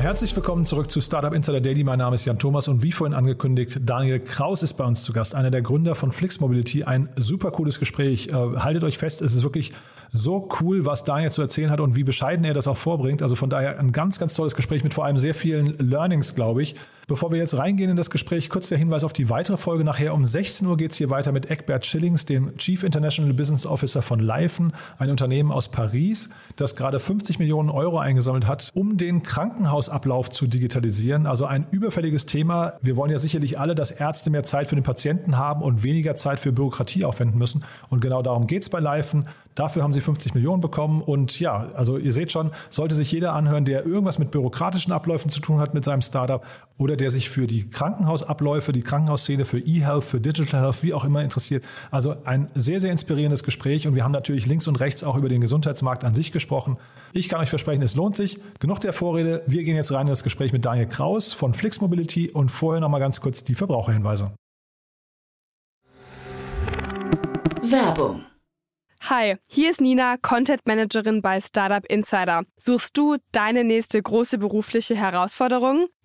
Herzlich willkommen zurück zu Startup Insider Daily. Mein Name ist Jan Thomas und wie vorhin angekündigt, Daniel Kraus ist bei uns zu Gast, einer der Gründer von Flix Mobility. Ein super cooles Gespräch. Äh, haltet euch fest, es ist wirklich so cool, was Daniel zu erzählen hat und wie bescheiden er das auch vorbringt. Also von daher ein ganz, ganz tolles Gespräch mit vor allem sehr vielen Learnings, glaube ich. Bevor wir jetzt reingehen in das Gespräch, kurz der Hinweis auf die weitere Folge. Nachher um 16 Uhr geht es hier weiter mit Eckbert Schillings, dem Chief International Business Officer von Leifen, ein Unternehmen aus Paris, das gerade 50 Millionen Euro eingesammelt hat, um den Krankenhausablauf zu digitalisieren. Also ein überfälliges Thema. Wir wollen ja sicherlich alle, dass Ärzte mehr Zeit für den Patienten haben und weniger Zeit für Bürokratie aufwenden müssen. Und genau darum geht es bei Leifen. Dafür haben sie 50 Millionen bekommen. Und ja, also ihr seht schon, sollte sich jeder anhören, der irgendwas mit bürokratischen Abläufen zu tun hat mit seinem Startup oder der sich für die Krankenhausabläufe, die Krankenhausszene, für E-Health, für Digital Health, wie auch immer interessiert. Also ein sehr, sehr inspirierendes Gespräch. Und wir haben natürlich links und rechts auch über den Gesundheitsmarkt an sich gesprochen. Ich kann euch versprechen, es lohnt sich. Genug der Vorrede. Wir gehen jetzt rein in das Gespräch mit Daniel Kraus von Flix Mobility und vorher nochmal ganz kurz die Verbraucherhinweise. Werbung. Hi, hier ist Nina, Content Managerin bei Startup Insider. Suchst du deine nächste große berufliche Herausforderung?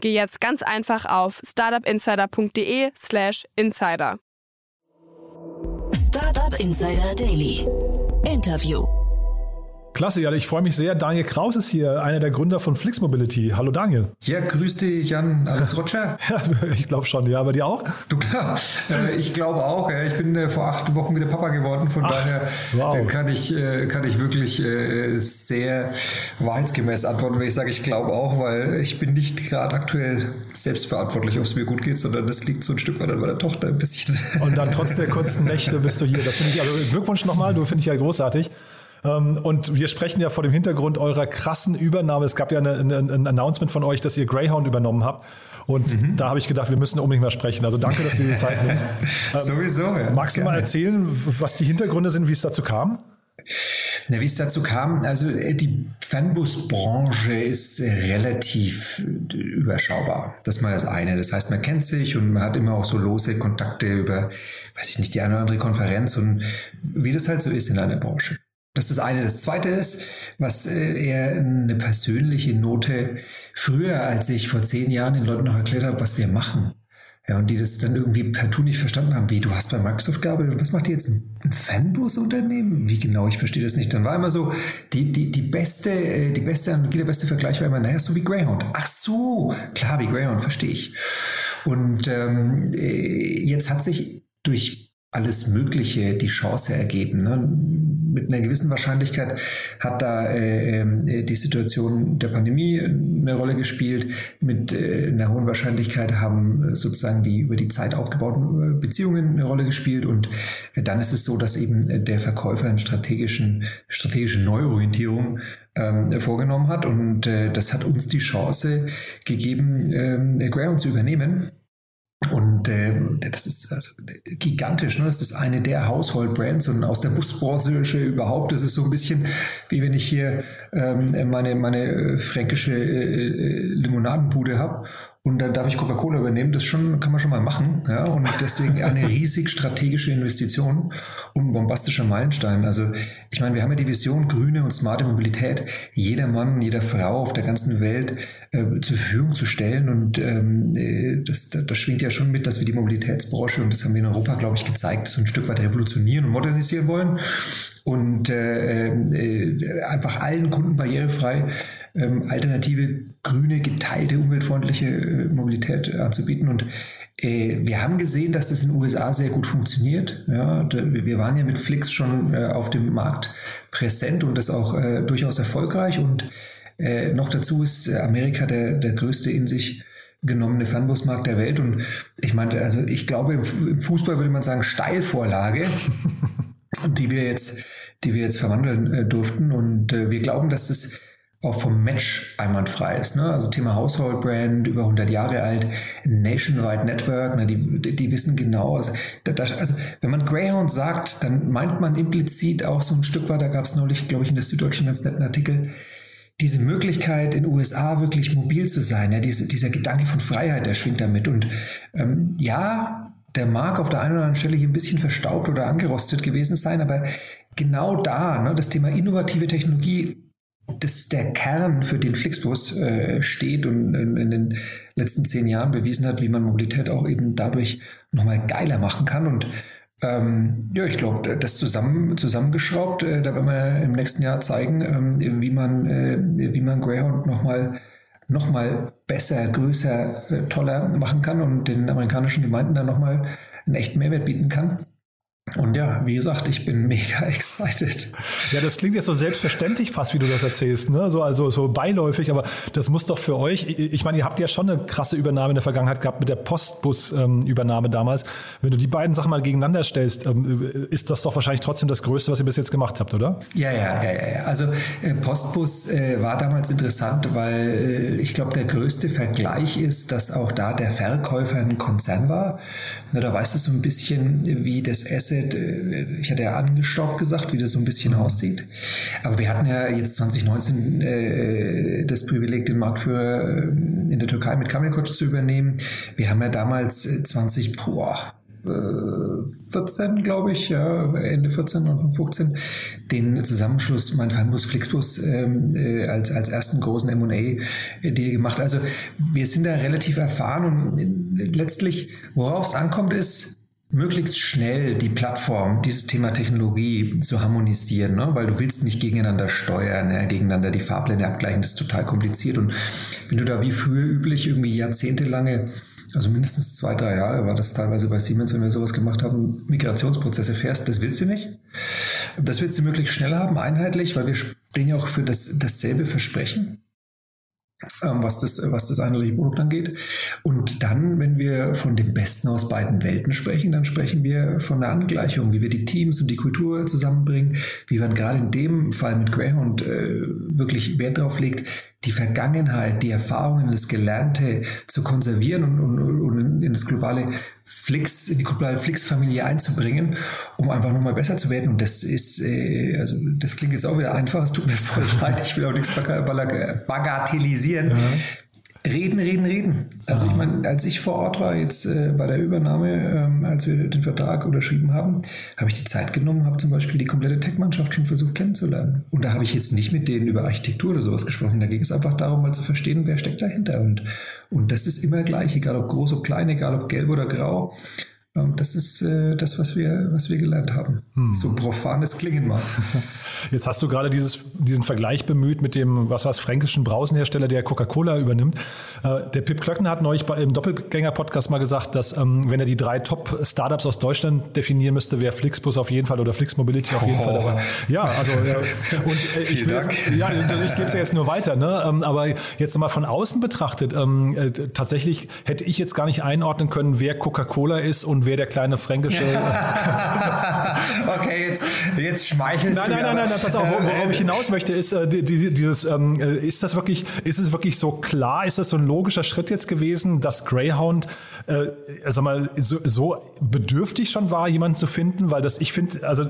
geh jetzt ganz einfach auf startupinsider.de/slash insider. Startup Insider Daily. Interview. Klasse, ja, ich freue mich sehr. Daniel Kraus ist hier, einer der Gründer von Flix Mobility. Hallo Daniel. Ja, grüß dich, Jan. Alles Roger? Ja, ich glaube schon, ja, bei dir auch? Du klar. Äh, ich glaube auch. Ich bin äh, vor acht Wochen wieder Papa geworden. Von Ach, daher wow. Äh, kann, ich, kann ich wirklich sehr wahrheitsgemäß antworten, wenn ich sage, ich glaube auch, weil ich bin nicht gerade aktuell selbstverantwortlich, ob es mir gut geht, sondern das liegt so ein Stück weit an meiner Tochter ein bisschen. Und dann trotz der kurzen Nächte bist du hier. Das finde ich, also Glückwunsch nochmal, du finde ich ja großartig. Ähm, und wir sprechen ja vor dem Hintergrund eurer krassen Übernahme. Es gab ja eine, eine, ein Announcement von euch, dass ihr Greyhound übernommen habt. Und mhm. da habe ich gedacht, wir müssen unbedingt mal sprechen. Also danke, dass du dir die Zeit nimmst. Sowieso, ja. Magst du mal erzählen, was die Hintergründe sind, wie es dazu kam? Na, wie es dazu kam, also äh, die Fanbus-Branche ist relativ äh, überschaubar. Das ist mal das eine. Das heißt, man kennt sich und man hat immer auch so lose Kontakte über, weiß ich nicht, die eine oder andere Konferenz und wie das halt so ist in einer Branche. Das ist das eine. Das zweite ist, was äh, eher eine persönliche Note. Früher, als ich vor zehn Jahren den Leuten noch erklärt habe, was wir machen, ja, und die das dann irgendwie partout nicht verstanden haben, wie du hast bei Microsoft gearbeitet, was macht ihr jetzt ein Fanbus-Unternehmen? Wie genau, ich verstehe das nicht. Dann war immer so, die, die, die beste, äh, die beste Analogie, der beste Vergleich war immer, naja, so wie Greyhound. Ach so, klar, wie Greyhound, verstehe ich. Und ähm, äh, jetzt hat sich durch alles Mögliche die Chance ergeben. Ne? Mit einer gewissen Wahrscheinlichkeit hat da äh, äh, die Situation der Pandemie eine Rolle gespielt. Mit äh, einer hohen Wahrscheinlichkeit haben sozusagen die über die Zeit aufgebauten äh, Beziehungen eine Rolle gespielt. Und äh, dann ist es so, dass eben der Verkäufer eine strategischen, strategische Neuorientierung ähm, vorgenommen hat. Und äh, das hat uns die Chance gegeben, ähm, Greyhound zu übernehmen und äh, das ist also gigantisch. Ne? Das ist eine der Household-Brands und aus der Busbranche überhaupt. Das ist so ein bisschen, wie wenn ich hier ähm, meine, meine äh, fränkische äh, äh Limonadenbude habe und dann darf ich Coca-Cola übernehmen. Das schon, kann man schon mal machen. Ja? Und deswegen eine riesig strategische Investition und ein bombastischer Meilenstein. Also ich meine, wir haben ja die Vision grüne und smarte Mobilität jeder Mann, jeder Frau auf der ganzen Welt äh, zur Verfügung zu stellen. Und ähm, äh, das, das, schwingt ja schon mit, dass wir die Mobilitätsbranche, und das haben wir in Europa, glaube ich, gezeigt, so ein Stück weit revolutionieren und modernisieren wollen. Und äh, äh, einfach allen Kunden barrierefrei ähm, alternative, grüne, geteilte, umweltfreundliche äh, Mobilität anzubieten. Und Äh, wir haben gesehen, dass es in den USA sehr gut funktioniert. Ja, wir waren ja mit Flix schon äh, auf dem Markt präsent und das auch äh, durchaus erfolgreich. Und äh, noch dazu ist Amerika der, der größte in sich genommene Fernbusmarkt der Welt. Und ich meine, also ich glaube, im Fußball würde man sagen Steilvorlage, die wir jetzt, die wir jetzt verwandeln äh, durften. Und äh, wir glauben, dass das auch vom Match einwandfrei ist. Ne? Also Thema Household Brand, über 100 Jahre alt, Nationwide Network, ne? die, die wissen genau, also, das, also wenn man Greyhound sagt, dann meint man implizit auch so ein Stück weit, da gab es neulich, glaube ich, in der Süddeutschen ganz netten Artikel, diese Möglichkeit in USA wirklich mobil zu sein, ja, diese, dieser Gedanke von Freiheit, der schwingt damit. Und ähm, ja, der mag auf der einen oder anderen Stelle hier ein bisschen verstaubt oder angerostet gewesen sein, aber genau da, ne, das Thema innovative Technologie das ist der Kern, für den Flixbus äh, steht und in, in, den letzten zehn Jahren bewiesen hat, wie man Mobilität auch eben dadurch nochmal geiler machen kann. Und ähm, ja, ich glaube, das zusammen, zusammengeschraubt, äh, da werden wir im nächsten Jahr zeigen, ähm, wie man, äh, wie man Greyhound nochmal noch mal besser, größer, äh, toller machen kann und den amerikanischen Gemeinden dann nochmal einen echten Mehrwert bieten kann. Und ja, wie gesagt, ich bin mega excited. Ja, das klingt jetzt so selbstverständlich fast, wie du das erzählst, ne? So, also so beiläufig, aber das muss doch für euch, ich meine, ihr habt ja schon eine krasse Übernahme in der Vergangenheit gehabt mit der Postbus-Übernahme ähm, damals. Wenn du die beiden Sachen mal gegeneinander stellst, ähm, ist das doch wahrscheinlich trotzdem das Größte, was ihr bis jetzt gemacht habt, oder? Ja, ja, ja, ja. Also äh, Postbus äh, war damals interessant, weil äh, ich glaube, der größte Vergleich ist, dass auch da der Verkäufer ein Konzern war. Na, da weißt du so ein bisschen, wie das Asset äh, ich hatte ja angestockt gesagt, wie das so ein bisschen aussieht. Aber wir hatten ja jetzt 2019 äh, das Privileg, den Marktführer äh, in der Türkei mit Kamelkoc zu übernehmen. Wir haben ja damals 20, äh, boah, 14, glaube ich, ja, Ende 14, Anfang 15, den Zusammenschluss mein Fernbus Flixbus ähm, äh, als, als ersten großen M&A-Deal gemacht. Also wir sind da relativ erfahren und letztlich, worauf es ankommt, ist, möglichst schnell die Plattform, dieses Thema Technologie zu harmonisieren, ne? weil du willst nicht gegeneinander steuern, ja, gegeneinander die Fahrpläne abgleichen, das ist total kompliziert. Und wenn du da wie früher üblich irgendwie jahrzehntelange, also mindestens zwei, drei Jahre war das teilweise bei Siemens, wenn wir sowas gemacht haben, Migrationsprozesse fährst, das willst du nicht. Das willst du möglichst schnell haben, einheitlich, weil wir stehen ja auch für das, dasselbe Versprechen. Ähm, was das, was das einheitliche Produkt angeht. Und dann, wenn wir von dem Besten aus beiden Welten sprechen, dann sprechen wir von der Angleichung, wie wir die Teams und die Kultur zusammenbringen, wie man gerade in dem Fall mit Greyhound äh, wirklich Wert darauf legt, die Vergangenheit, die Erfahrungen, das Gelernte zu konservieren und, und, und in das globale Flix, in die globale Flix-Familie einzubringen, um einfach nur mal besser zu werden. Und das ist, äh, also das klingt jetzt auch wieder einfach, es tut mir voll leid, ich will auch nichts bagatellisieren. Ja. Reden, reden, reden. Also ich meine, als ich vor Ort war, jetzt äh, bei der Übernahme, ähm, als wir den Vertrag unterschrieben haben, habe ich die Zeit genommen, habe zum Beispiel die komplette Tech-Mannschaft schon versucht kennenzulernen. Und da habe ich jetzt nicht mit denen über Architektur oder sowas gesprochen. Da ging es einfach darum, mal zu verstehen, wer steckt dahinter. Und, und das ist immer gleich, egal ob groß, ob klein, egal ob gelb oder grau. Das ist äh, das, was wir, was wir gelernt haben. Hm. So profanes Klingen mal. Jetzt hast du gerade dieses, diesen Vergleich bemüht mit dem, was war es, fränkischen Brausenhersteller, der Coca-Cola übernimmt. Äh, der Pip Klöckner hat neulich im Doppelgänger-Podcast mal gesagt, dass ähm, wenn er die drei Top-Startups aus Deutschland definieren müsste, wäre Flixbus auf jeden Fall oder Flix Mobility auf jeden oh. Fall dabei. Ja, also äh, und äh, ich jetzt, ja, ich gebe es ja jetzt nur weiter, ne? Ähm, aber jetzt mal von außen betrachtet, ähm, tatsächlich hätte ich jetzt gar nicht einordnen können, wer Coca-Cola ist und wer der kleine fränkische. okay, jetzt, jetzt schmeichelst nein, du. Nein, nein, nein, nein, pass auf, worauf ich hinaus möchte, ist äh, dieses, ähm, äh, ist das wirklich, ist es wirklich so klar, ist das so ein logischer Schritt jetzt gewesen, dass Greyhound, äh, sag mal, so, so bedürftig schon war, jemanden zu finden, weil das, ich finde, also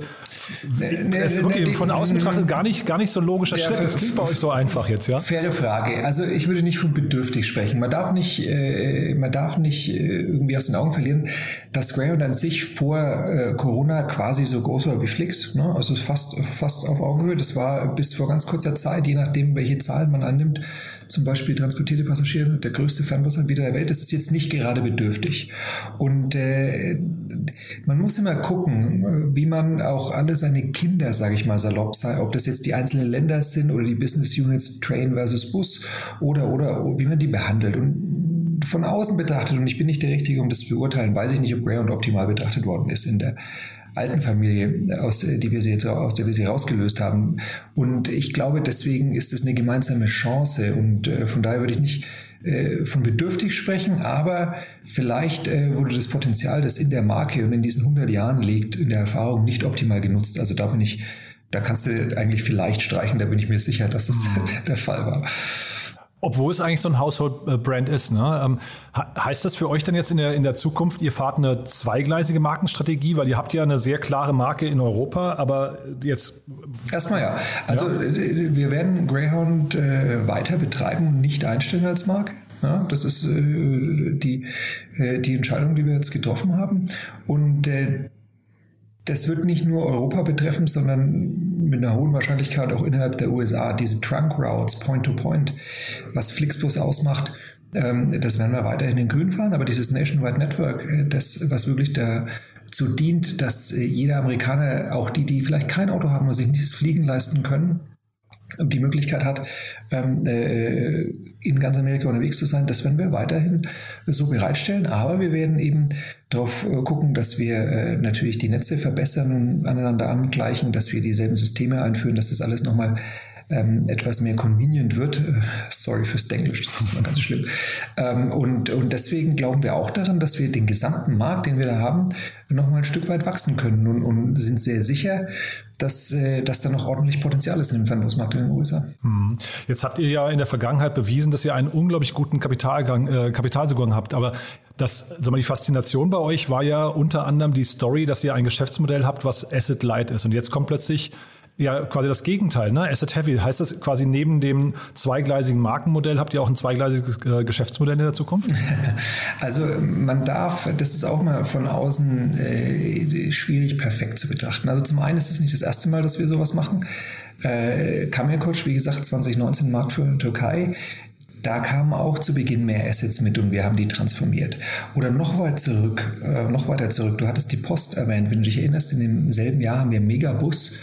es ist wirklich von außen betrachtet gar nicht, gar nicht so ein logischer ja, Schritt. Das klingt bei euch so einfach jetzt, ja? Faire Frage. Also ich würde nicht von bedürftig sprechen. Man darf nicht, äh, man darf nicht äh, irgendwie aus den Augen verlieren, dass Greyhound an sich vor äh, Corona quasi so groß war wie Flix, ne? also fast, fast auf Augenhöhe. Das war bis vor ganz kurzer Zeit, je nachdem, welche Zahlen man annimmt, zum Beispiel transportierte Passagiere, der größte Fernbusanbieter der Welt. Das ist jetzt nicht gerade bedürftig. Und äh, man muss immer gucken, wie man auch alle seine Kinder, sage ich mal salopp, sei, ob das jetzt die einzelnen Länder sind oder die Business Units Train versus Bus oder oder wie man die behandelt. Und von außen betrachtet, und ich bin nicht der Richtige, um das zu beurteilen, weiß ich nicht, ob Greyhound optimal betrachtet worden ist in der alten Familie, aus, die wir sie jetzt, aus der wir sie rausgelöst haben. Und ich glaube, deswegen ist es eine gemeinsame Chance. Und äh, von daher würde ich nicht äh, von bedürftig sprechen, aber vielleicht äh, wurde das Potenzial, das in der Marke und in diesen 100 Jahren liegt, in der Erfahrung nicht optimal genutzt. Also da bin ich, da kannst du eigentlich vielleicht streichen, da bin ich mir sicher, dass das mhm. der Fall war. Obwohl es eigentlich so ein Household-Brand ist. Ne? Ähm, heißt das für euch dann jetzt in der, in der Zukunft, ihr fahrt eine zweigleisige Markenstrategie? Weil ihr habt ja eine sehr klare Marke in Europa, aber jetzt... Erstmal ja. Also ja. Äh, wir werden Greyhound äh, weiter betreiben und nicht einstellen als Marke. Ja, das ist äh, die, äh, die Entscheidung, die wir jetzt getroffen haben. Und äh, das wird nicht nur Europa betreffen, sondern mit einer hohen Wahrscheinlichkeit auch innerhalb der USA. Diese Trunk Routes, Point-to-Point, -point, was Flixbus ausmacht, ähm, das werden wir weiterhin in Grün fahren, aber dieses Nationwide Network, äh, das, was wirklich dazu dient, dass äh, jeder Amerikaner, auch die, die vielleicht kein Auto haben oder sich nicht das Fliegen leisten können, die Möglichkeit hat, ähm, äh, in ganz Amerika unterwegs zu sein, das werden wir weiterhin so bereitstellen. Aber wir werden eben darauf äh, gucken, dass wir äh, natürlich die Netze verbessern und aneinander angleichen, dass wir dieselben Systeme einführen, dass das alles nochmal ähm, etwas mehr convenient wird. Sorry fürs Denglisch, das ist immer ganz schlimm. Ähm, und, und deswegen glauben wir auch daran, dass wir den gesamten Markt, den wir da haben, nochmal ein Stück weit wachsen können und, und sind sehr sicher, dass, äh, dass da noch ordentlich Potenzial ist in dem Fernbusmarkt in den USA. Hm. Jetzt habt ihr ja in der Vergangenheit bewiesen, dass ihr einen unglaublich guten Kapitalgang, äh, Kapitalzugang habt. Aber das, sag mal, die Faszination bei euch war ja unter anderem die Story, dass ihr ein Geschäftsmodell habt, was Asset Light ist. Und jetzt kommt plötzlich ja quasi das Gegenteil, ne? Asset Heavy. Heißt das quasi neben dem zweigleisigen Markenmodell habt ihr auch ein zweigleisiges äh, Geschäftsmodell in der Zukunft? Also man darf, das ist auch mal von außen äh, schwierig perfekt zu betrachten. Also zum einen ist es nicht das erste Mal, dass wir sowas machen. Äh, Coach, wie gesagt, 2019 Marktführer in Türkei. Da kamen auch zu Beginn mehr Assets mit und wir haben die transformiert. Oder noch weit zurück, äh, noch weiter zurück. Du hattest die Post erwähnt. Wenn du dich erinnerst, in demselben Jahr haben wir Megabus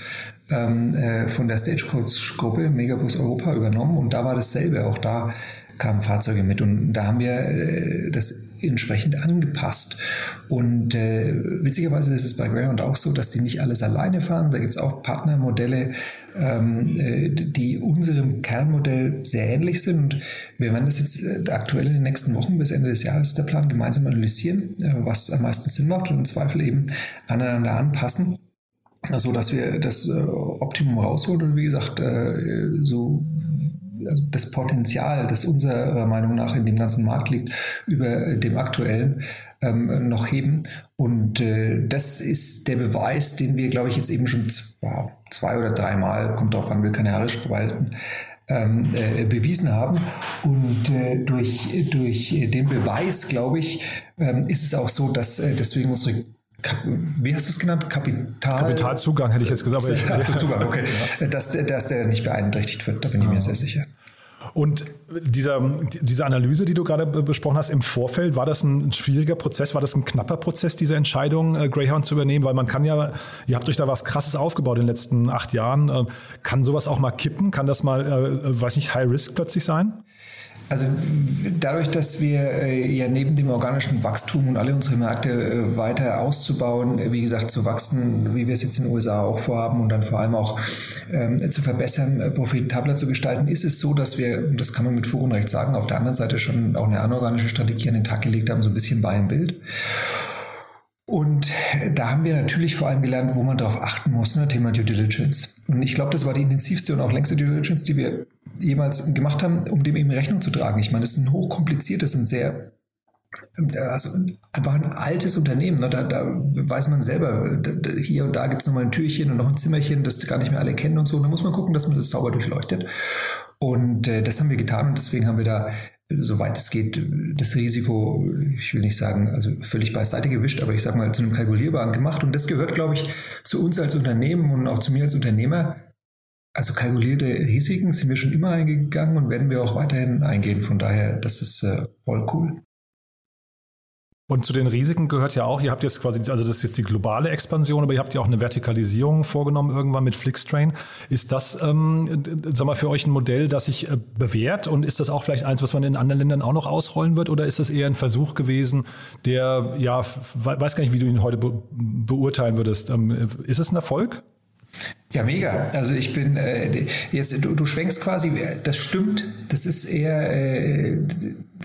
ähm, äh, von der Stagecoach-Gruppe Megabus Europa übernommen und da war dasselbe. Auch da kamen Fahrzeuge mit und da haben wir äh, das entsprechend angepasst. Und äh, witzigerweise ist es bei Greyhound auch so, dass die nicht alles alleine fahren. Da gibt es auch Partnermodelle, ähm, äh, die unserem Kernmodell sehr ähnlich sind. Und wir werden das jetzt äh, aktuell in den nächsten Wochen bis Ende des Jahres der Plan gemeinsam analysieren, äh, was am meisten Sinn macht und im Zweifel eben aneinander anpassen so dass wir das äh, Optimum rausholen und wie gesagt, äh, so also das Potenzial, das unserer Meinung nach in dem ganzen Markt liegt, über dem aktuellen ähm, noch heben. Und äh, das ist der Beweis, den wir, glaube ich, jetzt eben schon wow, zwei oder dreimal, kommt darauf an, will Haare spalten, ähm, äh, bewiesen haben. Und äh, durch, durch den Beweis, glaube ich, ähm, ist es auch so, dass äh, deswegen unsere wie hast du es genannt? Kapital Kapitalzugang hätte ich jetzt gesagt. Ich, also Zugang, okay. Dass, dass der nicht beeinträchtigt wird, da bin ich mir sehr sicher. Und dieser, diese Analyse, die du gerade besprochen hast im Vorfeld, war das ein schwieriger Prozess? War das ein knapper Prozess, diese Entscheidung, äh, Greyhound zu übernehmen? Weil man kann ja, ihr habt euch da was Krasses aufgebaut in den letzten acht Jahren. Äh, kann sowas auch mal kippen? Kann das mal, äh, weiß nicht, High Risk plötzlich sein? Also dadurch, dass wir äh, ja neben dem organischen Wachstum und alle unsere Märkte äh, weiter auszubauen, äh, wie gesagt, zu wachsen, wie wir es jetzt in den USA auch vorhaben und dann vor allem auch ähm, zu verbessern, profitabler zu gestalten, ist es so, dass wir, das kann man mit Recht sagen, auf der anderen Seite schon auch eine anorganische Strategie an den Tag gelegt haben, so ein bisschen bei im Bild. Und da haben wir natürlich vor allem gelernt, wo man darauf achten muss, ne? Thema Due Diligence. Und ich glaube, das war die intensivste und auch längste Due Diligence, die wir jemals gemacht haben, um dem eben Rechnung zu tragen. Ich meine, das ist ein hochkompliziertes und sehr also einfach ein altes Unternehmen. Ne? Da, da weiß man selber, hier und da gibt es nochmal ein Türchen und noch ein Zimmerchen, das gar nicht mehr alle kennen und so. Und da muss man gucken, dass man das sauber durchleuchtet. Und äh, das haben wir getan und deswegen haben wir da soweit es geht, das Risiko, ich will nicht sagen, also völlig beiseite gewischt, aber ich sage mal zu einem kalkulierbaren gemacht. Und das gehört, glaube ich, zu uns als Unternehmen und auch zu mir als Unternehmer. Also kalkulierte Risiken sind wir schon immer eingegangen und werden wir auch weiterhin eingehen. Von daher, das ist äh, voll cool. Und zu den Risiken gehört ja auch, ihr habt jetzt quasi, also das ist jetzt die globale Expansion, aber ihr habt ja auch eine Vertikalisierung vorgenommen irgendwann mit Flixtrain. Ist das, ähm, sag mal, für euch ein Modell, das sich äh, bewährt und ist das auch vielleicht eins, was man in anderen Ländern auch noch ausrollen wird oder ist das eher ein Versuch gewesen, der, ja, weiß gar nicht, wie du ihn heute be beurteilen würdest. Ähm, ist es ein Erfolg? Ja, mega. Also ich bin äh, jetzt, du, du schwenkst quasi, das stimmt. Das ist eher, äh,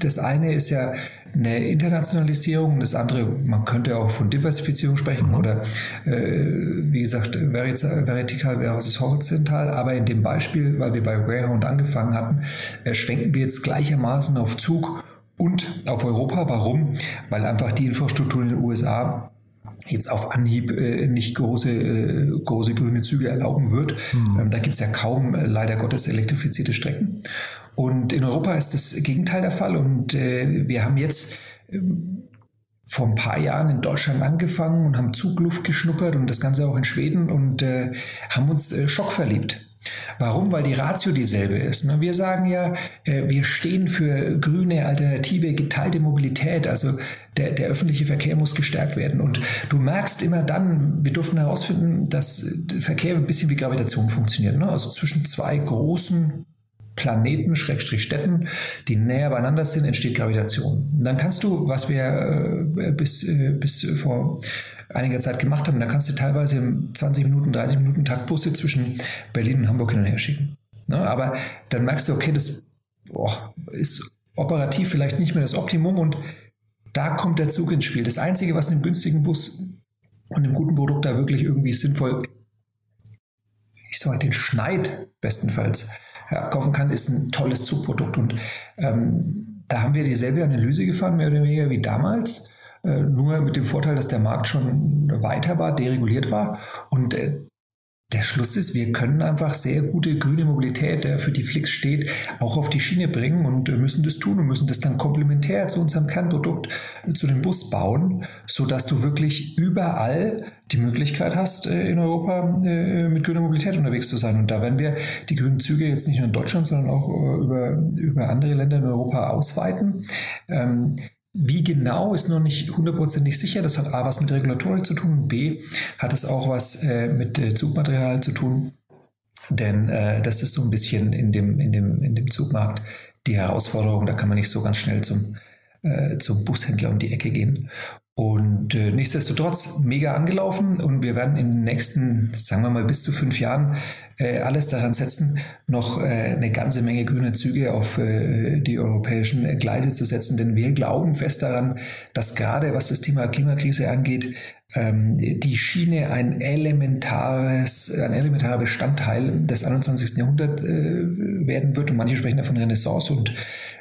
das eine ist ja eine Internationalisierung, das andere, man könnte auch von Diversifizierung sprechen mhm. oder äh, wie gesagt, vertikal versus horizontal. Aber in dem Beispiel, weil wir bei Greyhound angefangen hatten, äh, schwenken wir jetzt gleichermaßen auf Zug und auf Europa. Warum? Weil einfach die Infrastruktur in den USA jetzt auf Anhieb äh, nicht große, äh, große grüne Züge erlauben wird. Mhm. Ähm, da gibt es ja kaum äh, leider Gottes elektrifizierte Strecken. Und in Europa ist das Gegenteil der Fall. Und äh, wir haben jetzt ähm, vor ein paar Jahren in Deutschland angefangen und haben Zugluft geschnuppert und das Ganze auch in Schweden und äh, haben uns äh, schockverliebt. Warum? Weil die Ratio dieselbe ist. Ne? Wir sagen ja, äh, wir stehen für grüne, alternative, geteilte Mobilität. Also der, der öffentliche Verkehr muss gestärkt werden. Und du merkst immer dann, wir durften herausfinden, dass Verkehr ein bisschen wie Gravitation funktioniert. Ne? Also zwischen zwei großen Planeten, Schrägstrich Städten, die näher beieinander sind, entsteht Gravitation. Und dann kannst du, was wir äh, bis, äh, bis vor einiger Zeit gemacht haben, da kannst du teilweise im 20 Minuten, 30 Minuten Takt Busse zwischen Berlin und Hamburg hin und her schicken. Ne? Aber dann merkst du, okay, das boah, ist operativ vielleicht nicht mehr das Optimum und da kommt der Zug ins Spiel. Das Einzige, was einem günstigen Bus und einem guten Produkt da wirklich irgendwie sinnvoll, ich sag mal, den Schneid bestenfalls abkaufen kann, ist ein tolles Zugprodukt. Und ähm, da haben wir dieselbe Analyse gefahren, mehr oder weniger wie damals. Äh, nur mit dem Vorteil, dass der Markt schon weiter war, dereguliert war. Und äh, der Schluss ist, wir können einfach sehr gute grüne Mobilität, der für die Flix steht, auch auf die Schiene bringen und müssen das tun und müssen das dann komplementär zu unserem Kernprodukt, äh, zu dem Bus bauen, sodass du wirklich überall die Möglichkeit hast, äh, in Europa mit grüner Mobilität unterwegs zu sein. Und da werden wir die grünen Züge jetzt nicht nur in Deutschland, sondern auch über, über andere Länder in Europa ausweiten. Wie genau ist noch nicht hundertprozentig sicher. Das hat A was mit Regulatorik zu tun, B hat es auch was äh, mit äh, Zugmaterial zu tun. Denn äh, das ist so ein bisschen in dem, in, dem, in dem Zugmarkt die Herausforderung. Da kann man nicht so ganz schnell zum, äh, zum Bushändler um die Ecke gehen. Und äh, nichtsdestotrotz mega angelaufen und wir werden in den nächsten, sagen wir mal, bis zu fünf Jahren äh, alles daran setzen, noch äh, eine ganze Menge grüne Züge auf äh, die europäischen Gleise zu setzen. Denn wir glauben fest daran, dass gerade was das Thema Klimakrise angeht, ähm, die Schiene ein elementares, ein elementarer Bestandteil des 21. Jahrhunderts äh, werden wird. Und manche sprechen davon Renaissance und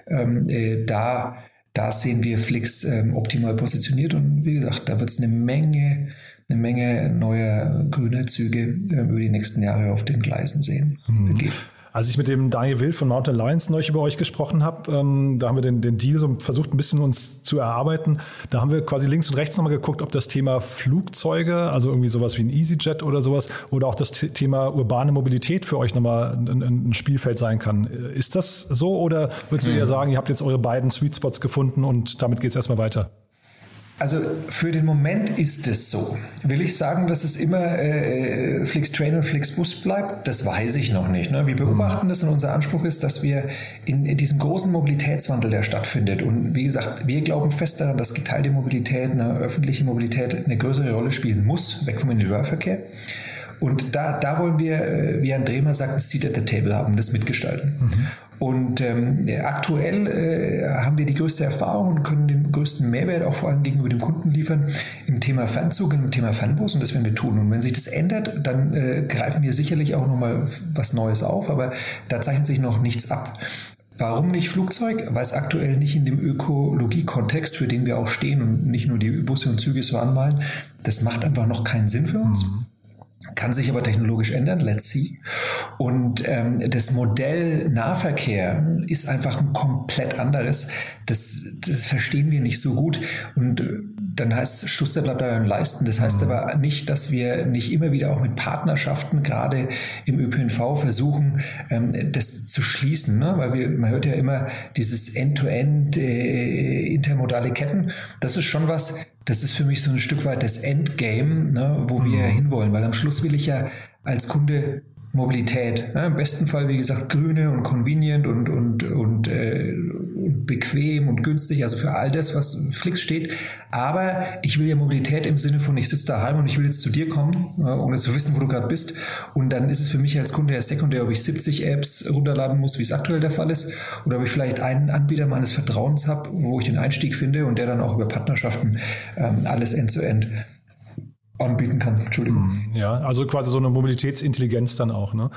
ähm, äh, da da sehen wir Flix ähm, optimal positioniert und wie gesagt, da wird es eine Menge, eine Menge neuer grüner Züge äh, über die nächsten Jahre auf den Gleisen sehen. Mhm. Als ich mit dem Daniel Will von Mountain Alliance neulich über euch gesprochen habe, ähm, da haben wir den, den Deal so versucht, ein bisschen uns zu erarbeiten. Da haben wir quasi links und rechts nochmal geguckt, ob das Thema Flugzeuge, also irgendwie sowas wie ein EasyJet oder sowas, oder auch das Thema urbane Mobilität für euch nochmal ein, ein Spielfeld sein kann. Ist das so oder würdest du hm. eher sagen, ihr habt jetzt eure beiden Sweet Spots gefunden und damit geht es erstmal weiter? Also für den Moment ist es so. Will ich sagen, dass es immer äh, Flixtrain und Flixbus bleibt? Das weiß ich noch nicht. Ne? Wir beobachten das und unser Anspruch ist, dass wir in, in, diesem großen Mobilitätswandel, der stattfindet, und wie gesagt, wir glauben fest daran, dass geteilte Mobilität, eine öffentliche Mobilität eine größere Rolle spielen muss, weg vom Individualverkehr. Und da, da wollen wir, äh, wie Herr Dremer sagt, ein Seat at the Table haben, das mitgestalten. Mhm. Und ähm, aktuell äh, haben wir die größte Erfahrung und können den größten Mehrwert auch vor allem gegenüber dem Kunden liefern im Thema Fernzug, im Thema Fernbus und das werden wir tun. Und wenn sich das ändert, dann äh, greifen wir sicherlich auch nochmal was Neues auf, aber da zeichnet sich noch nichts ab. Warum nicht Flugzeug? Weil es aktuell nicht in dem Ökologie-Kontext, für den wir auch stehen und nicht nur die Busse und Züge so anmalen, das macht einfach noch keinen Sinn für uns. Mhm. Kann sich aber technologisch ändern, let's see. Und ähm, das Modell Nahverkehr ist einfach ein komplett anderes. Das, das verstehen wir nicht so gut. Und äh, dann heißt Schuster bleibt beim Leisten. Das heißt mhm. aber nicht, dass wir nicht immer wieder auch mit Partnerschaften, gerade im ÖPNV, versuchen, ähm, das zu schließen. Ne? Weil wir, man hört ja immer dieses End-to-End äh, intermodale Ketten. Das ist schon was, das ist für mich so ein Stück weit das Endgame, ne, wo mhm. wir hinwollen. Weil am Schluss will ich ja als Kunde Mobilität. Ne? Im besten Fall, wie gesagt, grüne und convenient und, und, und, äh, und bequem und günstig, also für all das, was Flix steht. Aber ich will ja Mobilität im Sinne von, ich sitze daheim und ich will jetzt zu dir kommen, äh, ohne zu wissen, wo du gerade bist. Und dann ist es für mich als Kunde ja sekundär, ob ich 70 Apps runterladen muss, wie es aktuell der Fall ist, oder ob ich vielleicht einen Anbieter meines Vertrauens habe, wo ich den Einstieg finde und der dann auch über Partnerschaften ähm, alles end-zu-end -end anbieten kann. Entschuldigung. Mhm. Ja, also quasi so eine Mobilitätsintelligenz dann auch. Ne?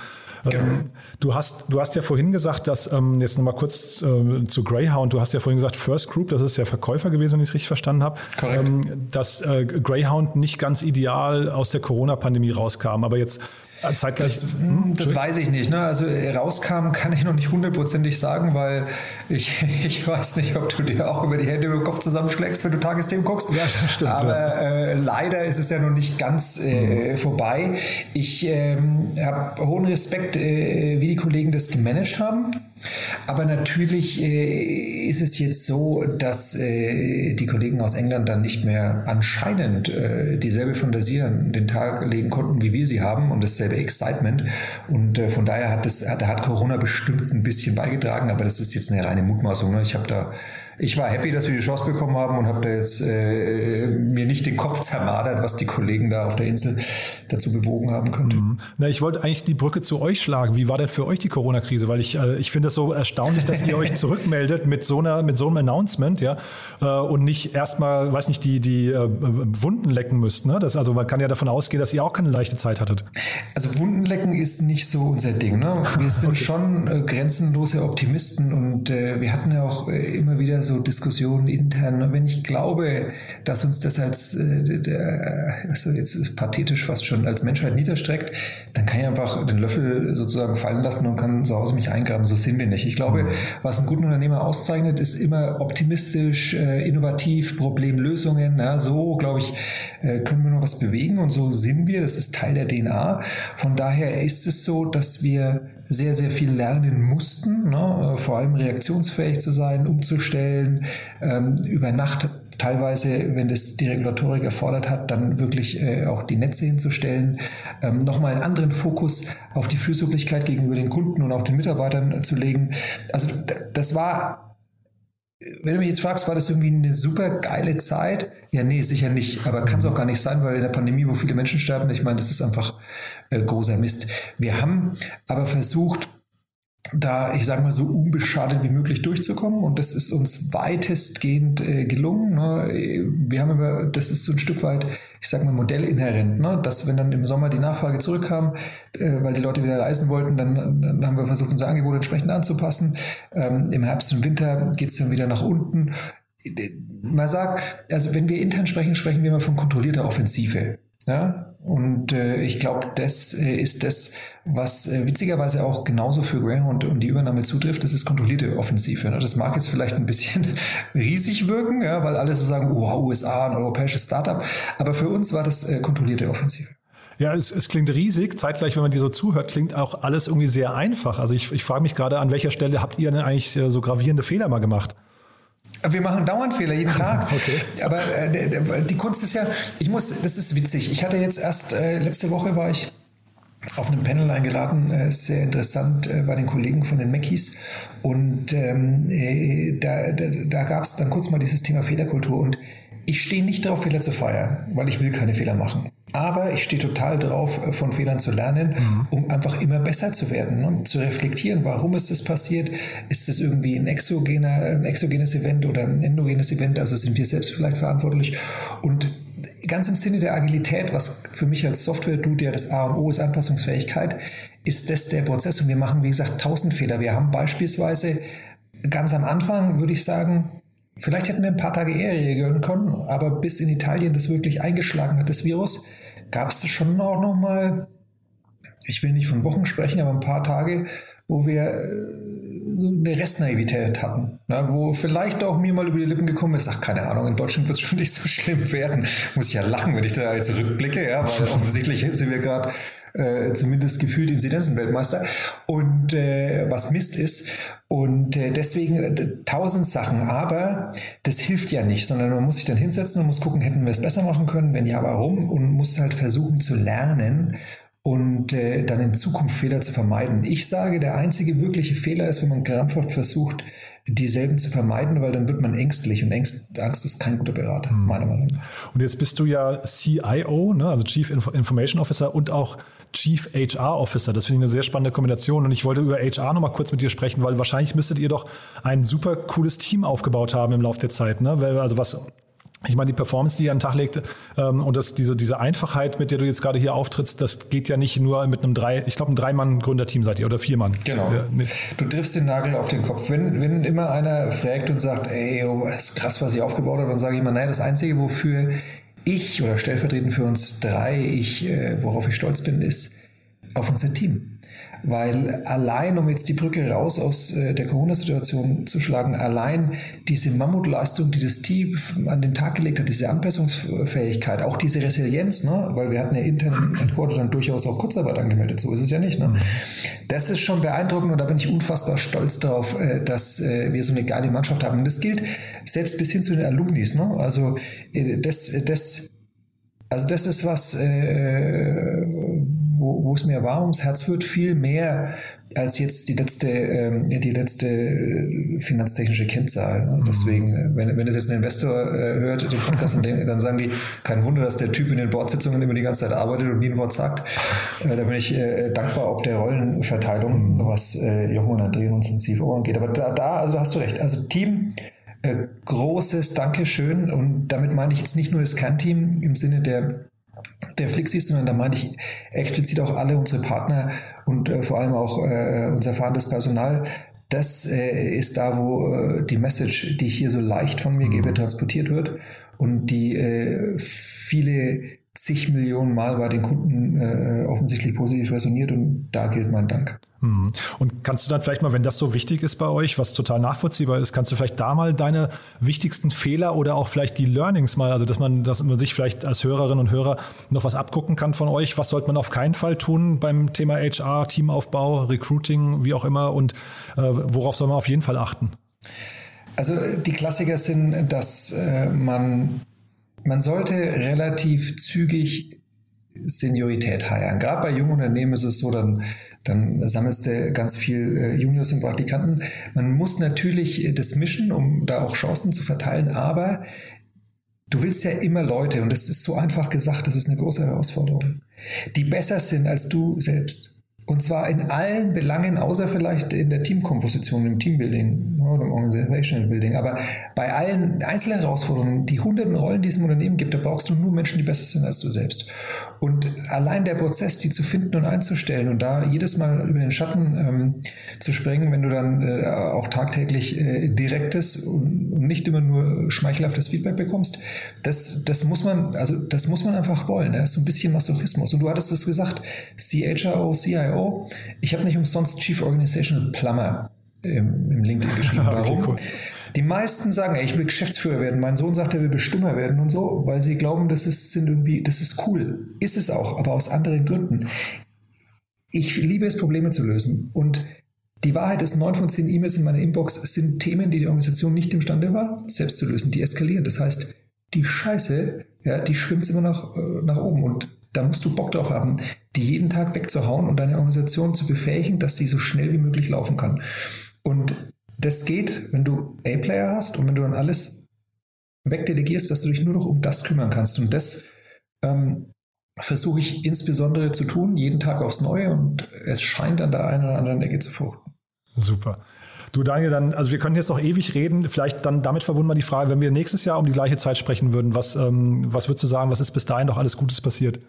Genau. Ähm, du, hast, du hast ja vorhin gesagt, dass, ähm, jetzt nochmal kurz äh, zu Greyhound, du hast ja vorhin gesagt, First Group, das ist der Verkäufer gewesen, wenn ich es richtig verstanden habe, ähm, dass äh, Greyhound nicht ganz ideal aus der Corona-Pandemie rauskam. Aber jetzt Zeitgleich. Das, hm, das weiß ich nicht. Ne? Also äh, rauskam, kann ich noch nicht hundertprozentig sagen, weil ich, ich weiß nicht, ob du dir auch über die Hände über den Kopf zusammenschlägst, wenn du Tagesthemen guckst. Ja, stimmt. Aber äh, leider ist es ja noch nicht ganz äh, mhm. vorbei. Ich ähm, habe hohen Respekt, äh, wie die Kollegen das gemanagt haben. Aber natürlich äh, ist es jetzt so, dass äh, die Kollegen aus England dann nicht mehr anscheinend äh, dieselbe Fantasie an den Tag legen konnten, wie wir sie haben und dasselbe Excitement. Und äh, von daher hat, das, da hat Corona bestimmt ein bisschen beigetragen, aber das ist jetzt eine reine Mutmaßung. Ne? Ich habe da ich war happy, dass wir die Chance bekommen haben und habe da jetzt äh, mir nicht den Kopf zermadert, was die Kollegen da auf der Insel dazu bewogen haben könnte. Mhm. Na, ich wollte eigentlich die Brücke zu euch schlagen. Wie war denn für euch die Corona-Krise? Weil ich, äh, ich finde es so erstaunlich, dass ihr euch zurückmeldet mit so einer, mit so einem Announcement, ja, äh, und nicht erstmal, weiß nicht, die, die äh, Wunden lecken müsst. Ne? Das, also man kann ja davon ausgehen, dass ihr auch keine leichte Zeit hattet. Also Wunden lecken ist nicht so unser Ding. Ne? Wir sind okay. schon äh, grenzenlose Optimisten und äh, wir hatten ja auch äh, immer wieder so Diskussionen intern. Wenn ich glaube, dass uns das als, äh, der, also jetzt pathetisch fast schon als Menschheit niederstreckt, dann kann ich einfach den Löffel sozusagen fallen lassen und kann zu Hause mich eingraben. So sind wir nicht. Ich glaube, was einen guten Unternehmer auszeichnet, ist immer optimistisch, äh, innovativ, Problemlösungen. Ja, so, glaube ich, äh, können wir noch was bewegen und so sind wir. Das ist Teil der DNA. Von daher ist es so, dass wir sehr, sehr viel lernen mussten, ne? Äh, vor allem reaktionsfähig zu sein, umzustellen, ähm, über Nacht teilweise, wenn das die Regulatorik erfordert hat, dann wirklich äh, auch die Netze hinzustellen, ähm, nochmal einen anderen Fokus auf die Fürsorglichkeit gegenüber den Kunden und auch den Mitarbeitern zu legen. Also das war wenn du mich jetzt fragst, war das irgendwie eine super geile Zeit? Ja, nee, sicher nicht. Aber kann es auch gar nicht sein, weil in der Pandemie, wo viele Menschen sterben, ich meine, das ist einfach äh, großer Mist. Wir haben aber versucht, da, ich sage mal, so unbeschadet wie möglich durchzukommen. Und das ist uns weitestgehend äh, gelungen. Ne? Wir haben aber, das ist so ein Stück weit, ich sage mal, modellinhärent, ne? dass wenn dann im Sommer die Nachfrage zurückkam, äh, weil die Leute wieder reisen wollten, dann, dann haben wir versucht, unser Angebot entsprechend anzupassen. Ähm, Im Herbst und Winter geht es dann wieder nach unten. Man sagt, also wenn wir intern sprechen, sprechen wir immer von kontrollierter Offensive. Ja, und äh, ich glaube, das äh, ist das, was äh, witzigerweise auch genauso für Greyhound und die Übernahme zutrifft. Das ist kontrollierte Offensive. Ne? Das mag jetzt vielleicht ein bisschen riesig wirken, ja, weil alle so sagen, oh, USA, ein europäisches Startup. Aber für uns war das äh, kontrollierte Offensive. Ja, es, es klingt riesig. Zeitgleich, wenn man dir so zuhört, klingt auch alles irgendwie sehr einfach. Also ich, ich frage mich gerade, an welcher Stelle habt ihr denn eigentlich äh, so gravierende Fehler mal gemacht? Wir machen dauernd Fehler, jeden Tag. Okay. Aber äh, die Kunst ist ja, ich muss, das ist witzig. Ich hatte jetzt erst, äh, letzte Woche war ich auf einem Panel eingeladen, äh, sehr interessant äh, bei den Kollegen von den Mackies. Und ähm, äh, da, da, da gab es dann kurz mal dieses Thema Fehlerkultur. Und ich stehe nicht darauf, Fehler zu feiern, weil ich will keine Fehler machen. Aber ich stehe total drauf, äh, von Fehlern zu lernen, mhm. um einfach immer besser zu werden und zu reflektieren, warum ist das passiert? Ist es irgendwie ein, exogener, ein exogenes Event oder ein endogenes Event? Also sind wir selbst vielleicht verantwortlich? Und ganz im Sinne der Agilität, was für mich als Software-Dude ja das A und O ist, Anpassungsfähigkeit, ist das der Prozess. Und wir machen, wie gesagt, tausend Fehler. Wir haben beispielsweise ganz am Anfang, würde ich sagen, Vielleicht hätten wir ein paar Tage eher reagieren können, aber bis in Italien das wirklich eingeschlagen hat, das Virus, gab es schon auch noch mal, ich will nicht von Wochen sprechen, aber ein paar Tage, wo wir äh, so eine Restnaivität hatten, ne, wo vielleicht auch mir mal über die Lippen gekommen ist, ach keine Ahnung, in Deutschland wird es schon nicht so schlimm werden. Muss ich ja lachen, wenn ich da jetzt rückblicke, ja, weil offensichtlich sind wir gerade äh, zumindest gefühlt Inzidenzenweltmeister und äh, was Mist ist. Und äh, deswegen äh, tausend Sachen, aber das hilft ja nicht, sondern man muss sich dann hinsetzen und muss gucken, hätten wir es besser machen können, wenn ja, warum und muss halt versuchen zu lernen und äh, dann in Zukunft Fehler zu vermeiden. Ich sage, der einzige wirkliche Fehler ist, wenn man krampfhaft versucht, dieselben zu vermeiden, weil dann wird man ängstlich und Angst, Angst ist kein guter Berater, hm. meiner Meinung nach. Und jetzt bist du ja CIO, ne, also Chief Information Officer und auch Chief HR Officer. Das finde ich eine sehr spannende Kombination. Und ich wollte über HR nochmal kurz mit dir sprechen, weil wahrscheinlich müsstet ihr doch ein super cooles Team aufgebaut haben im Laufe der Zeit. Ne? Also was ich meine, die Performance, die ihr an den Tag legt ähm, und das, diese, diese Einfachheit, mit der du jetzt gerade hier auftrittst, das geht ja nicht nur mit einem drei, ich glaube, ein Drei-Mann-Gründerteam seid ihr oder vier Mann. Genau. Ja, du triffst den Nagel auf den Kopf. Wenn, wenn immer einer fragt und sagt, ey, oh, ist krass, was ich aufgebaut habe, dann sage ich immer, naja, das Einzige, wofür ich oder stellvertretend für uns drei, ich, äh, worauf ich stolz bin, ist auf unser Team weil allein, um jetzt die Brücke raus aus äh, der Corona-Situation zu schlagen, allein diese Mammutleistung, die das Team an den Tag gelegt hat, diese Anpassungsfähigkeit, auch diese Resilienz, ne? weil wir hatten ja intern Headquarter dann durchaus auch Kurzarbeit angemeldet, so ist es ja nicht. Ne? Das ist schon beeindruckend und da bin ich unfassbar stolz darauf, äh, dass äh, wir so eine geile Mannschaft haben. Und das gilt selbst bis hin zu den Alumnis. Ne? Also das, das also das ist was, äh, wo, wo es mir warm ums Herz wird, viel mehr als jetzt die letzte, ähm, die letzte äh, finanztechnische Kennzahl. Ne? Deswegen, äh, wenn, wenn das jetzt ein Investor äh, hört, den Podcast, dann, dann sagen die, kein Wunder, dass der Typ in den Bordsitzungen immer die ganze Zeit arbeitet und nie ein Wort sagt. Äh, da bin ich äh, dankbar ob der Rollenverteilung, mhm. was äh, Jochen und André uns CFO angeht. Aber da, da, also hast du recht. Also Team, äh, großes Dankeschön und damit meine ich jetzt nicht nur das Kernteam im Sinne der der Flixis, sondern da meinte ich explizit auch alle unsere Partner und äh, vor allem auch äh, unser erfahrenes Personal. Das äh, ist da, wo äh, die Message, die ich hier so leicht von mir gebe, mhm. transportiert wird und die äh, viele zig Millionen Mal bei den Kunden äh, offensichtlich positiv resoniert und da gilt mein Dank. Hm. Und kannst du dann vielleicht mal, wenn das so wichtig ist bei euch, was total nachvollziehbar ist, kannst du vielleicht da mal deine wichtigsten Fehler oder auch vielleicht die Learnings mal, also dass man, dass man sich vielleicht als Hörerinnen und Hörer noch was abgucken kann von euch. Was sollte man auf keinen Fall tun beim Thema HR, Teamaufbau, Recruiting, wie auch immer und äh, worauf soll man auf jeden Fall achten? Also die Klassiker sind, dass äh, man man sollte relativ zügig Seniorität heiern. Gerade bei jungen Unternehmen ist es so, dann, dann sammelst du ganz viel äh, Juniors und Praktikanten. Man muss natürlich das mischen, um da auch Chancen zu verteilen, aber du willst ja immer Leute, und das ist so einfach gesagt, das ist eine große Herausforderung, die besser sind als du selbst. Und zwar in allen Belangen, außer vielleicht in der Teamkomposition, im Teambuilding oder im Organizational Building. Aber bei allen einzelnen Herausforderungen, die hunderten Rollen, die es im Unternehmen gibt, da brauchst du nur Menschen, die besser sind als du selbst. Und allein der Prozess, die zu finden und einzustellen und da jedes Mal über den Schatten ähm, zu springen, wenn du dann äh, auch tagtäglich äh, direktes und, nicht immer nur schmeichelhaftes Feedback bekommst, das, das muss man, also das muss man einfach wollen. Ne? So ein bisschen Masochismus. Und du hattest es gesagt, CHRO, CIO. Ich habe nicht umsonst Chief Organizational Plumber im, im LinkedIn geschrieben. Warum? Okay, cool. Die meisten sagen, ey, ich will Geschäftsführer werden. Mein Sohn sagt, er will Bestimmer werden und so, weil sie glauben, das ist, sind irgendwie, das ist cool. Ist es auch, aber aus anderen Gründen. Ich liebe es, Probleme zu lösen. Und die Wahrheit ist, neun von zehn E-Mails in meiner Inbox sind Themen, die die Organisation nicht imstande war, selbst zu lösen. Die eskalieren. Das heißt, die Scheiße, ja, die schwimmt immer nach, äh, nach oben. Und da musst du Bock drauf haben, die jeden Tag wegzuhauen und deine Organisation zu befähigen, dass sie so schnell wie möglich laufen kann. Und das geht, wenn du A-Player hast und wenn du dann alles wegdelegierst, dass du dich nur noch um das kümmern kannst. Und das ähm, versuche ich insbesondere zu tun, jeden Tag aufs Neue und es scheint an der einen oder anderen Ecke zu fruchten. Super. Du Daniel, dann, also wir können jetzt noch ewig reden. Vielleicht dann damit verbunden mal die Frage, wenn wir nächstes Jahr um die gleiche Zeit sprechen würden, was, ähm, was würdest du sagen, was ist bis dahin noch alles Gutes passiert?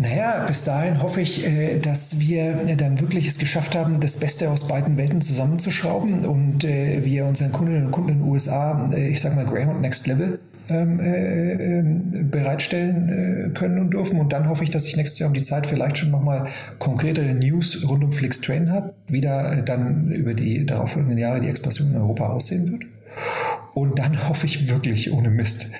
Naja, bis dahin hoffe ich, äh, dass wir äh, dann wirklich es geschafft haben, das Beste aus beiden Welten zusammenzuschrauben und äh, wir unseren Kundinnen und Kunden in den USA, ich sag mal Greyhound Next Level ähm, äh, ähm, bereitstellen äh, können und dürfen. Und dann hoffe ich, dass ich nächstes Jahr um die Zeit vielleicht schon nochmal konkretere News rund um Flix Train habe, wie da äh, dann über die darauffolgenden Jahre die Expansion in Europa aussehen wird. Und dann hoffe ich wirklich ohne Mist,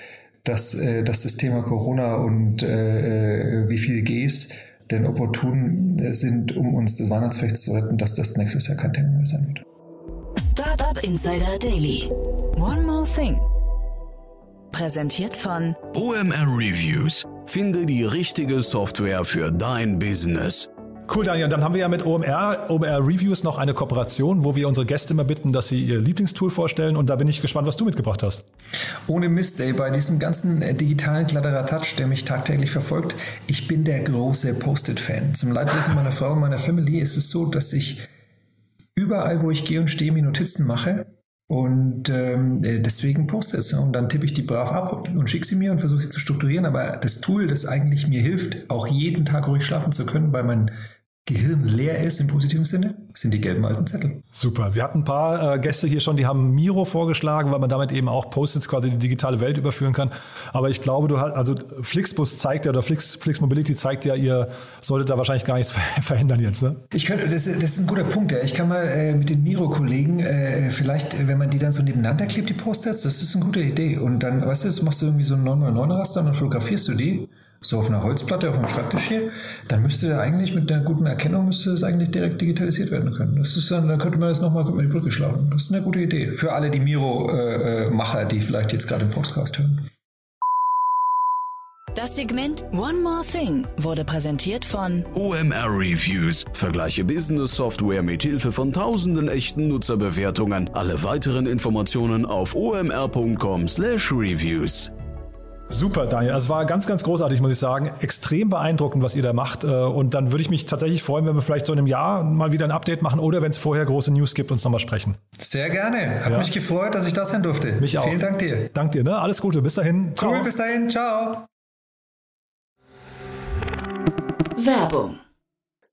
dass, äh, dass das Thema Corona und äh, äh wie viel Gs denn opportun sind, um uns das Weihnachtsfest zu retten, dass das nächstes Jahr kein Thema mehr sein wird. Startup Insider Daily. One more thing. Präsentiert von OMR Reviews. Finde die richtige Software für dein Business. Cool, Daniel. Dann haben wir ja mit OMR, OMR Reviews noch eine Kooperation, wo wir unsere Gäste immer bitten, dass sie ihr Lieblingstool vorstellen. Und da bin ich gespannt, was du mitgebracht hast. Ohne Mist, ey, bei diesem ganzen äh, digitalen Kladderadatsch, der mich tagtäglich verfolgt, ich bin der große Post-it-Fan. Zum Leidwesen meiner Frau und meiner Family ist es so, dass ich überall, wo ich gehe und stehe, mir Notizen mache. Und ähm, äh, deswegen poste es. Und dann tippe ich die brav ab und schicke sie mir und versuche sie zu strukturieren. Aber das Tool, das eigentlich mir hilft, auch jeden Tag ruhig schlafen zu können, weil mein Gehirn leer ist im positiven Sinne, sind die gelben alten Zettel. Super. Wir hatten ein paar äh, Gäste hier schon, die haben Miro vorgeschlagen, weil man damit eben auch Post-its quasi die digitale Welt überführen kann. Aber ich glaube, du hast, also Flixbus zeigt ja, oder Flix, Flix Mobility zeigt ja, ihr solltet da wahrscheinlich gar nichts verändern jetzt, ne? Ich könnte, das, das ist ein guter Punkt, ja. Ich kann mal äh, mit den Miro-Kollegen, äh, vielleicht, wenn man die dann so nebeneinander klebt, die Post-its, das ist eine gute Idee. Und dann, weißt du, das machst du irgendwie so ein 909-Raster und dann fotografierst du die so auf einer Holzplatte auf dem Schreibtisch hier, dann müsste eigentlich mit der guten Erkennung müsste es eigentlich direkt digitalisiert werden können. Das ist dann, dann könnte man das nochmal die Brücke schlagen. Das ist eine gute Idee. Für alle die Miro-Macher, äh, äh die vielleicht jetzt gerade im Podcast hören. Das Segment One More Thing wurde präsentiert von OMR Reviews. Vergleiche Business Software mit Hilfe von tausenden echten Nutzerbewertungen. Alle weiteren Informationen auf omr.com/reviews. Super, Daniel. Es war ganz, ganz großartig, muss ich sagen. Extrem beeindruckend, was ihr da macht. Äh, und dann würde ich mich tatsächlich freuen, wenn wir vielleicht so in einem Jahr mal wieder ein Update machen oder wenn es vorher große News gibt, uns nochmal sprechen. Sehr gerne. Hat ja. mich gefreut, dass ich das sein durfte. Mich auch. Vielen Dank dir. Dank dir, ne? Alles Gute. Bis dahin. Ciao. Cool, bis dahin. Ciao. Werbung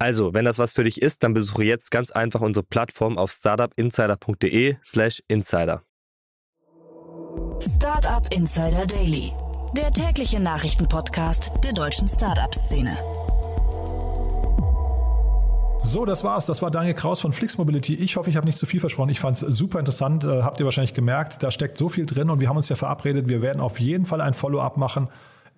Also, wenn das was für dich ist, dann besuche jetzt ganz einfach unsere Plattform auf startupinsider.de/slash insider. Startup Insider Daily, der tägliche Nachrichtenpodcast der deutschen Startup-Szene. So, das war's. Das war Daniel Kraus von Flix Mobility. Ich hoffe, ich habe nicht zu viel versprochen. Ich fand es super interessant. Äh, habt ihr wahrscheinlich gemerkt. Da steckt so viel drin und wir haben uns ja verabredet. Wir werden auf jeden Fall ein Follow-up machen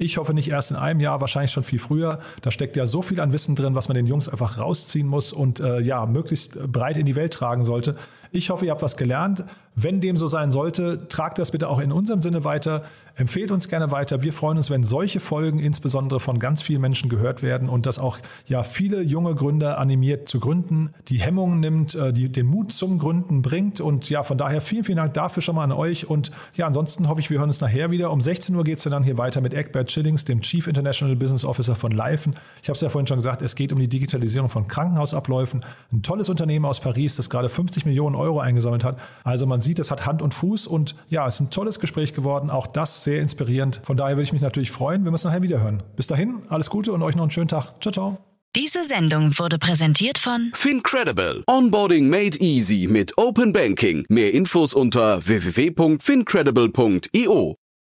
ich hoffe nicht erst in einem Jahr, wahrscheinlich schon viel früher. Da steckt ja so viel an Wissen drin, was man den Jungs einfach rausziehen muss und äh, ja, möglichst breit in die Welt tragen sollte. Ich hoffe, ihr habt was gelernt. Wenn dem so sein sollte, tragt das bitte auch in unserem Sinne weiter. Empfehlt uns gerne weiter. Wir freuen uns, wenn solche Folgen insbesondere von ganz vielen Menschen gehört werden und das auch ja viele junge Gründer animiert zu gründen, die Hemmungen nimmt, äh, die den Mut zum Gründen bringt. Und ja, von daher vielen, vielen Dank dafür schon mal an euch. Und ja, ansonsten hoffe ich, wir hören uns nachher wieder. Um 16 Uhr geht es dann hier weiter mit Egbert Schillings, dem Chief International Business Officer von Leifen. Ich habe es ja vorhin schon gesagt, es geht um die Digitalisierung von Krankenhausabläufen. Ein tolles Unternehmen aus Paris, das gerade 50 Millionen Euro eingesammelt hat. Also man sieht, es hat Hand und Fuß und ja, es ist ein tolles Gespräch geworden. Auch das sehr inspirierend. Von daher würde ich mich natürlich freuen, wenn wir es nachher wieder hören. Bis dahin, alles Gute und euch noch einen schönen Tag. Ciao, ciao. Diese Sendung wurde präsentiert von Fincredible. Onboarding made easy mit Open Banking. Mehr Infos unter www.fincredible.io.